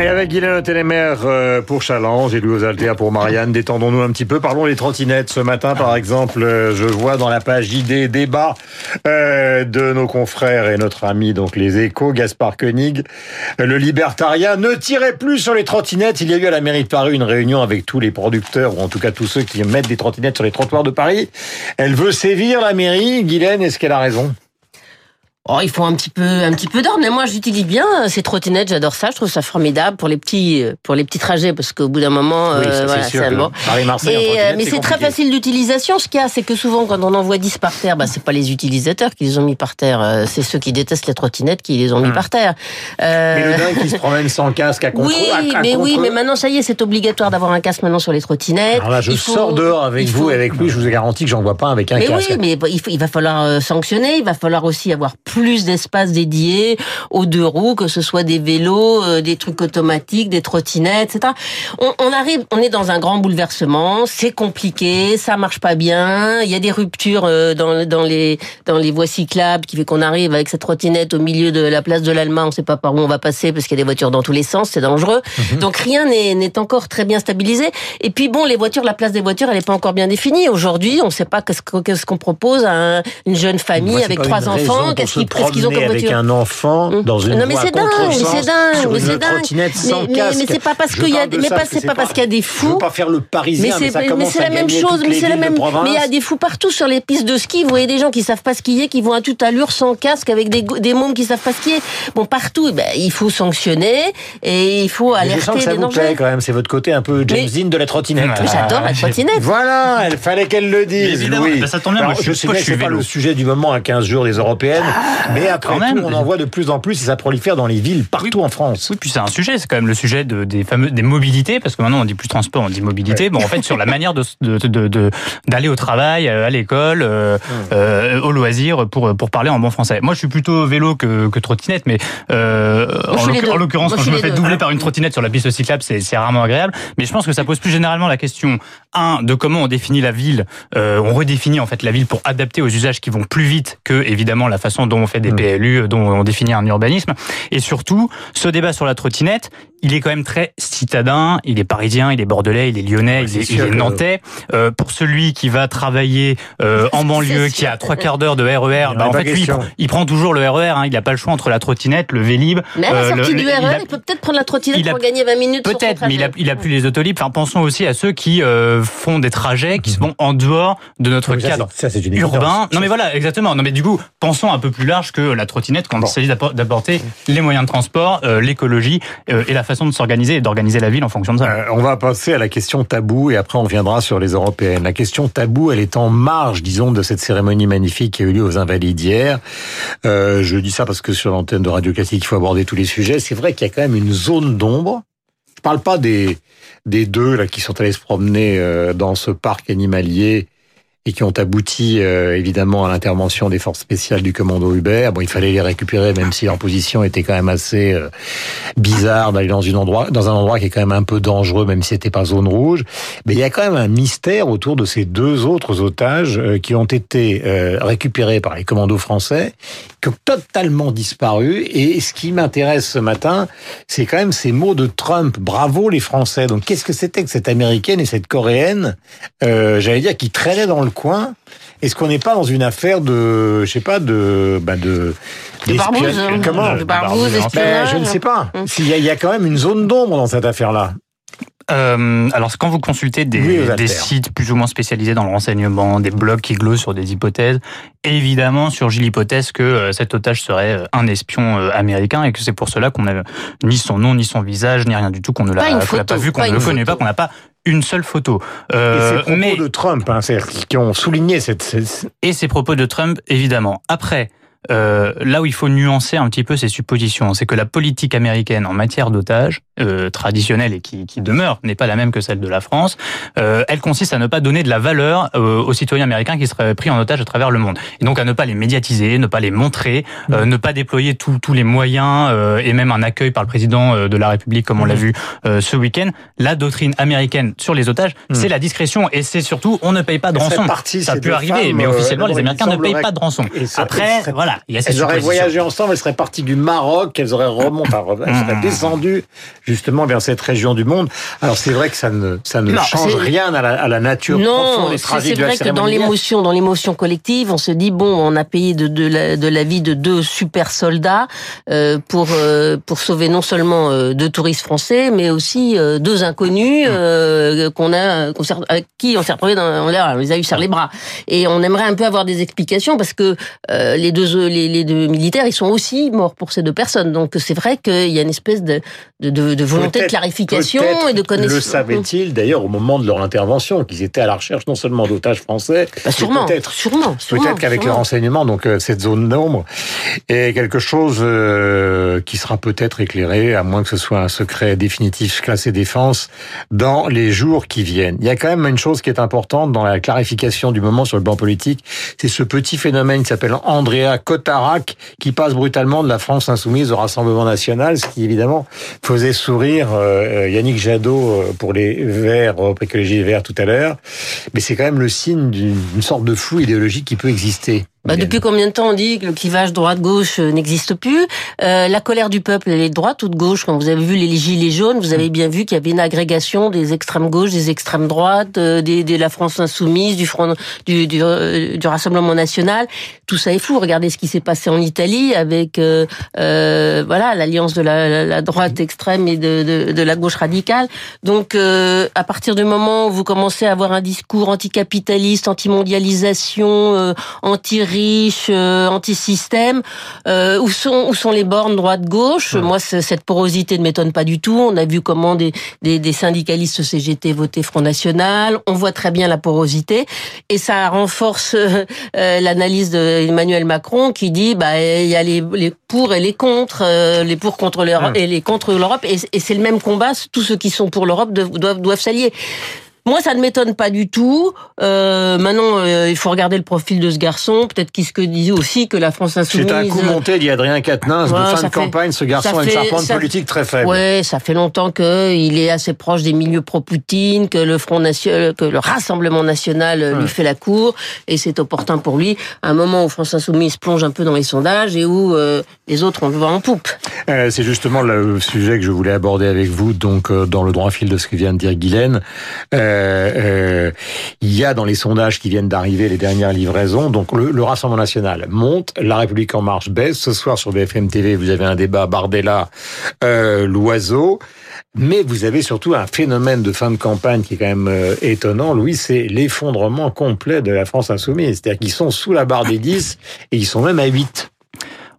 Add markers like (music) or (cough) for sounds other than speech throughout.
Et avec Guylaine Télémer euh, pour Challenge et Louis Altea pour Marianne, détendons-nous un petit peu. Parlons des trottinettes. Ce matin, par exemple, euh, je vois dans la page idée débat euh, de nos confrères et notre ami, donc les échos, Gaspard Koenig, le libertarien, ne tirez plus sur les trottinettes. Il y a eu à la mairie de Paris une réunion avec tous les producteurs, ou en tout cas tous ceux qui mettent des trottinettes sur les trottoirs de Paris. Elle veut sévir la mairie. Guylaine, est-ce qu'elle a raison? Oh, il faut un petit peu, un petit peu d'ordre. Mais moi, j'utilise bien euh, ces trottinettes. J'adore ça. Je trouve ça formidable pour les petits, euh, pour les petits trajets, parce qu'au bout d'un moment, Oui, euh, voilà, c'est bon. Et, euh, mais c'est très facile d'utilisation. Ce qu'il y a, c'est que souvent, quand on en voit 10 par terre, bah, c'est pas les utilisateurs qui les ont mis par terre. C'est ceux qui détestent les trottinettes qui les ont mis Hum. par terre. Euh, Mais le dingue qui se promène sans casque à contre oui, à- à mais oui, mais maintenant, ça y est, c'est obligatoire d'avoir un casque maintenant sur les trottinettes. Alors là, je Il faut- sors dehors avec vous et avec lui, je vous ai garanti que j'en vois pas avec un mais casque. oui, mais il, faut- il va falloir sanctionner. Il va falloir aussi avoir plus d'espace dédié aux deux roues, que ce soit des vélos, euh, des trucs automatiques, des trottinettes, etc. On, on arrive, on est dans un grand bouleversement. C'est compliqué, ça marche pas bien. Il y a des ruptures euh, dans, dans les dans les voies cyclables qui fait qu'on arrive avec cette trottinette au milieu de la place de l'Allemagne. On sait pas par où on va passer parce qu'il y a des voitures dans tous les sens. C'est dangereux. Mhm. Donc rien n'est encore très bien stabilisé. Et puis bon, les voitures, la place des voitures, elle n'est pas encore bien définie. Aujourd'hui, on ne sait pas qu'est-ce qu'on propose à un- une jeune famille avec trois enfants. Qu'est-ce qu'ils qu'est-ce qu'ils ont promener comme avec un enfant dans une non mais voie c'est dingue, mais c'est dingue, sur mais une c'est dingue. trottinette Mais, sans mais, casque. mais c'est pas parce Je qu'il y a, parle de mais pas c'est pas parce qu'il y a des Je veux fous. pas faire le parisien, mais, c'est ça mais c'est à la même chose, mais c'est la même. Mais il y a des fous partout sur les pistes de ski. Vous voyez des gens qui savent pas skier, qui vont à toute allure sans casque, avec des des mômes qui savent pas skier. Bon partout, eh ben, il faut sanctionner et il faut Mais je sens alerter que ça des vous plaît quand même, c'est votre côté un peu James Dean de la trottinette. J'adore la trottinette. Voilà, il fallait qu'elle le dise. évidemment, ça tombe bien, je je suis- sais bien je suis pas le sujet du moment à 15 jours des européennes, mais après quand même. tout, on en voit de plus en plus et ça prolifère dans les villes partout en France. Oui, puis c'est un sujet, c'est quand même le sujet de, des fameux des mobilités, parce que maintenant on dit plus transport, on dit mobilité. Bon, en fait, sur la manière de de de- de- d'aller au travail, euh, à l'école, euh, euh, au loisir, pour pour parler en bon français. Moi, je suis plutôt vélo que, que trottinette, mais euh, en l'occurrence, quand je me fais doubler par une trottinette sur la piste cyclable, c'est c'est rarement agréable. Mais je pense que ça pose plus généralement la question un de comment on définit la ville. Euh, on redéfinit en fait la ville pour adapter aux usages qui vont plus vite que évidemment la façon dont on fait des Mm. PLU, dont on définit un urbanisme. Et surtout, ce débat sur la trottinette, il est quand même très citadin. Il est parisien, il est bordelais, il est lyonnais, Ouais, il est, il nantais. Euh, pour celui qui va travailler euh, (laughs) en banlieue, qui a trois quarts d'heure de RER, en bah, en fait, lui, il prend, il prend toujours le RER. Hein, il n'a pas le choix entre la trottinette, le Vélib. Mais à la euh, sortie le- du il RER, a- il peut peut-être prendre la trottinette il a- pour gagner 20 minutes Peut-être, mais il a, trajet. il a plus les autolibres. Enfin, pensons aussi à ceux qui euh, font des trajets qui se font en dehors de notre Mais ça, cadre c'est- ça, c'est une évidence. urbain. Non mais voilà, exactement. Non mais du coup, pensons un peu plus large que la trottinette quand Bon. il s'agit d'appor- d'apporter les moyens de transport, euh, l'écologie euh, et la façon de s'organiser et d'organiser la ville en fonction de ça. Euh, on va passer à la question tabou et après on viendra sur les européennes. La question tabou, elle est en marge, disons, de cette cérémonie magnifique qui a eu lieu aux Invalides hier. Euh, je dis ça parce que sur l'antenne de Radio Classique, il faut aborder tous les sujets. C'est vrai qu'il y a quand même une zone d'ombre. Je parle pas des des deux là qui sont allés se promener euh, dans ce parc animalier et qui ont abouti euh, évidemment à l'intervention des forces spéciales du commando Hubert. Bon, il fallait les récupérer, même si leur position était quand même assez euh, bizarre d'aller dans, une endroit, dans un endroit qui est quand même un peu dangereux, même si c'était pas zone rouge. Mais il y a quand même un mystère autour de ces deux autres otages euh, qui ont été récupérés par les commandos français, qui ont totalement disparu. Et ce qui m'intéresse ce matin, c'est quand même ces mots de Trump. Bravo les Français. Donc qu'est-ce que c'était que cette américaine et cette coréenne, j'allais dire, qui traînaient dans le coin Est-ce qu'on n'est pas dans une affaire de, je sais pas, de, bah de, De hein. Comment De Ben, espionnage. Je ne sais pas. Hum. S'il y, il y a quand même une zone d'ombre dans cette affaire-là. Euh, alors quand vous consultez des, Oui, sites plus ou moins spécialisés dans le renseignement, des blogs qui glosent sur des hypothèses, évidemment surgit l'hypothèse que euh, cet otage serait euh, un espion euh, américain et que c'est pour cela qu'on n'a ni son nom, ni son visage, ni rien du tout, qu'on ne l'a pas photo, vu, qu'on ne le connaît photo. pas, qu'on n'a pas une seule photo. Et Euh, ces propos mais de Trump, hein, c'est-à-dire qui ont souligné cette, cette- et ses propos de Trump, évidemment. Après, euh, là où il faut nuancer un petit peu ces suppositions, c'est que la politique américaine en matière d'otages, euh, traditionnelle et qui, qui demeure, n'est pas la même que celle de la France, euh, elle consiste à ne pas donner de la valeur euh, aux citoyens américains qui seraient pris en otage à travers le monde. Et donc à ne pas les médiatiser, ne pas les montrer, euh, ne pas déployer tous les moyens euh, et même un accueil par le président de la République, comme on l'a vu euh, ce week-end. La doctrine américaine sur les otages, c'est la discrétion et c'est surtout on ne paye pas de rançon. parties, Ça peut arriver, mais officiellement les Américains ne payent pas de rançon. Et ça- Après, seraient- voilà, il y a ces Elles auraient voyagé ensemble, elles seraient parties du Maroc, elles auraient remonté, elles seraient Mmh. descendues justement vers cette région du monde. Alors c'est vrai que ça ne, ça ne Non, change rien à la, à la nature Non, profonde c'est de la vrai que dans l'émotion, dans l'émotion collective, on se dit bon, on a payé de, de, la, de la vie de deux super soldats euh, pour euh, pour sauver non seulement euh, deux touristes français, mais aussi euh, deux inconnus euh, qu'on a, qu'on s'est- avec qui on s'est retrouvé dans, on, a- on les a eu sur les bras. Et on aimerait un peu avoir des explications parce que euh, les deux les, les deux militaires, ils sont aussi morts pour ces deux personnes. Donc c'est vrai qu'il y a une espèce de de, de, de volonté de clarification et de connaissance. Le savaient-ils d'ailleurs au moment de leur intervention qu'ils étaient à la recherche non seulement d'otages français, Bah, sûrement, peut-être sûrement, sûrement, Peut-être qu'avec les renseignements, donc euh, cette zone d'ombre est quelque chose euh, qui sera peut-être éclairé, à moins que ce soit un secret définitif classé défense, dans les jours qui viennent. Il y a quand même une chose qui est importante dans la clarification du moment sur le plan politique, c'est ce petit phénomène qui s'appelle Andrea Cotarac, qui passe brutalement de la France insoumise au Rassemblement national, ce qui évidemment faisait sourire euh, Yannick Jadot euh, pour les Verts, Europe Écologie Verts tout à l'heure. Mais c'est quand même le signe d'une sorte de flou idéologique qui peut exister. Bah, depuis combien de temps on dit que le clivage droite-gauche euh, n'existe plus Euh, La colère du peuple, elle est de droite ou de gauche Quand vous avez vu les gilets jaunes, vous avez bien vu qu'il y avait une agrégation des extrêmes gauches, des extrêmes droites, euh, des, des la France insoumise, du front, du, du, euh, du Rassemblement national. Tout ça est flou. Regardez ce qui s'est passé en Italie avec euh, euh, voilà l'alliance de la, la- droite extrême et de, de, de la gauche radicale. Donc, euh, à partir du moment où vous commencez à avoir un discours anticapitaliste, anti-mondialisation, euh, anti-riche, euh, anti-système, euh, où sont où sont les bornes droite-gauche? Moi, ce- cette porosité ne m'étonne pas du tout. On a vu comment des, des, des syndicalistes CGT votaient Front National. On voit très bien la porosité et ça renforce euh, l'analyse d'Emmanuel Macron qui dit bah il y a les, les pour et les contre, euh, les pour contre l'Europe et les contre l'Europe et, et c'est le même combat. Tous ceux qui sont pour l'Europe doivent, doivent s'allier. Moi, ça ne m'étonne pas du tout. Euh, maintenant, euh, il faut regarder le profil de ce garçon. Peut-être qu'il se disait aussi que la France insoumise. C'est un coup monté dit Adrien Quatennens Ouais, de fin de fait- campagne. Ce garçon a une charpente ça- politique très faible. Ouais, ça fait longtemps que il est assez proche des milieux pro-Poutine, que le Front National, que le Rassemblement National euh, lui fait la cour, et c'est opportun pour lui. À un moment où France Insoumise plonge un peu dans les sondages et où euh, les autres on le voit en poupe. Euh, c'est justement le sujet que je voulais aborder avec vous, donc euh, dans le droit fil de ce que vient de dire Guylaine. Euh, euh, il y a dans les sondages qui viennent d'arriver les dernières livraisons, donc le, le Rassemblement national monte, La République en marche baisse. Ce soir sur BFM TV, vous avez un débat Bardella, euh, Loiseau. Mais vous avez surtout un phénomène de fin de campagne qui est quand même euh, étonnant, Louis, c'est l'effondrement complet de la France insoumise. C'est-à-dire qu'ils sont sous la barre des 10 et ils sont même à 8.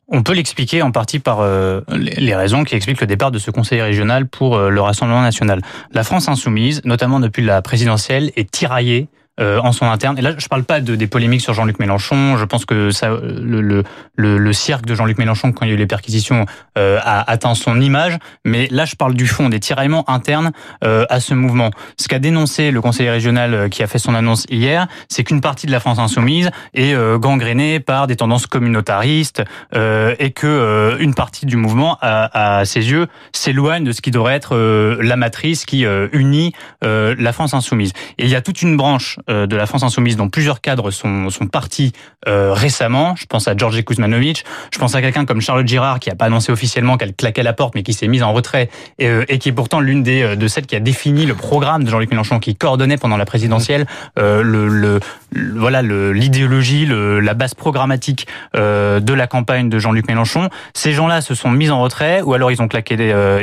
On peut l'expliquer en partie par euh, les raisons qui expliquent le départ de ce conseil régional pour euh, le Rassemblement national. La France insoumise, notamment depuis la présidentielle, est tiraillée euh, en son interne. Et là, je parle pas de, des polémiques sur Jean-Luc Mélenchon. Je pense que ça, le, le, le, le cirque de Jean-Luc Mélenchon, quand il y a eu les perquisitions, euh, a atteint son image. Mais là, je parle du fond, des tiraillements internes euh, à ce mouvement. Ce qu'a dénoncé le conseiller régional euh, qui a fait son annonce hier, c'est qu'une partie de la France insoumise est euh, gangrénée par des tendances communautaristes euh, et que une partie du mouvement, à, à ses yeux, s'éloigne de ce qui devrait être la matrice qui unit la France insoumise. Et il y a toute une branche euh, de la France insoumise dont plusieurs cadres sont, sont partis euh, récemment. Je pense à Georges Kuzmanovic, je pense à quelqu'un comme Charlotte Girard qui a pas annoncé officiellement qu'elle claquait la porte mais qui s'est mise en retrait et, euh, et qui est pourtant l'une des euh, de celles qui a défini le programme de Jean-Luc Mélenchon qui coordonnait pendant la présidentielle le, le, le- voilà l'idéologie, la base programmatique de la campagne de Jean-Luc Mélenchon. Ces gens-là se sont mis en retrait ou alors ils ont claqué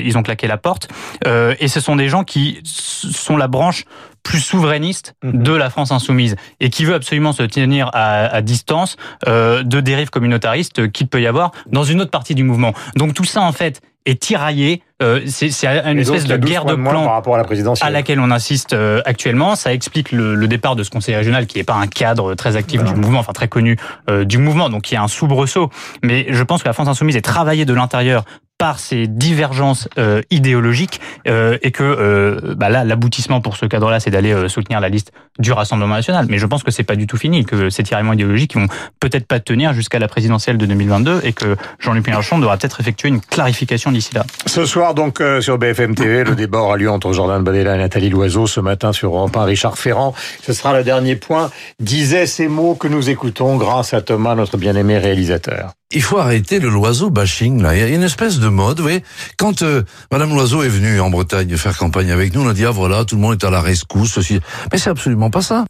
ils ont claqué la porte et ce sont des gens qui sont la branche plus souverainiste Mhm. de la France insoumise et qui veut absolument se tenir à, à distance euh, de dérives communautaristes qu'il peut y avoir dans une autre partie du mouvement. Donc tout ça en fait est tiraillé. Euh, c'est une Et espèce il y a de 12 guerre de par rapport à la présidentielle. à laquelle on insiste euh, actuellement. Ça explique le, le départ de ce conseil régional qui n'est pas un cadre très actif du mouvement, enfin très connu euh, du mouvement, donc qui est un soubresaut. Mais je pense que la France insoumise est travaillée de l'intérieur par ces divergences euh, idéologiques euh, et que euh, bah là l'aboutissement pour ce cadre-là c'est d'aller euh, soutenir la liste du Rassemblement national mais je pense que c'est pas du tout fini que ces tiraillements idéologiques vont peut-être pas tenir jusqu'à la présidentielle de 2022 et que Jean-Luc Mélenchon devra peut-être effectuer une clarification d'ici là. Ce soir, donc, euh, sur BFM TV, le débat aura lieu entre Jordan Badella et Nathalie Loiseau. Ce matin, sur Europe 1, Richard Ferrand. Ce sera le dernier point. Disait ces mots que nous écoutons grâce à Thomas, notre bien-aimé réalisateur. Il faut arrêter le loiseau bashing là. Il y a une espèce de mode, vous. Quand euh, Madame Loiseau est venue en Bretagne faire campagne avec nous, on a dit ah voilà, tout le monde est à la rescousse. Ceci. Mais c'est absolument pas ça.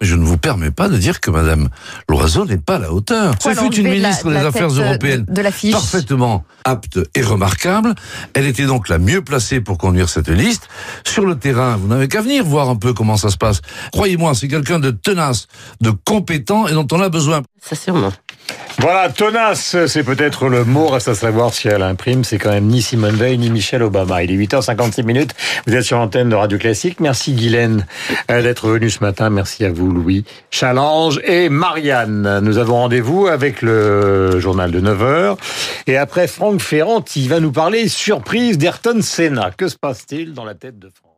Mais je ne vous permets pas de dire que Madame Loiseau n'est pas à la hauteur. Ce fut une ministre de la des Affaires euh, européennes de, de parfaitement apte et remarquable. Elle était donc la mieux placée pour conduire cette liste. Sur le terrain, vous n'avez qu'à venir voir un peu comment ça se passe. Croyez-moi, c'est quelqu'un de tenace, de compétent et dont on a besoin. Ça sûrement. Voilà, tenace, c'est peut-être le mot. Reste à savoir si elle imprime. C'est quand même ni Simone Veil ni Michel Obama. Il est 8h56 minutes. Vous êtes sur l'antenne de Radio Classique. Merci Guylaine euh, d'être venu ce matin. Merci à vous Louis, Challenge et Marianne. Nous avons rendez-vous avec le journal de 9h. Et après Franck Ferrand, il va nous parler surprise d'Ayrton Senna. Que se passe-t-il dans la tête de France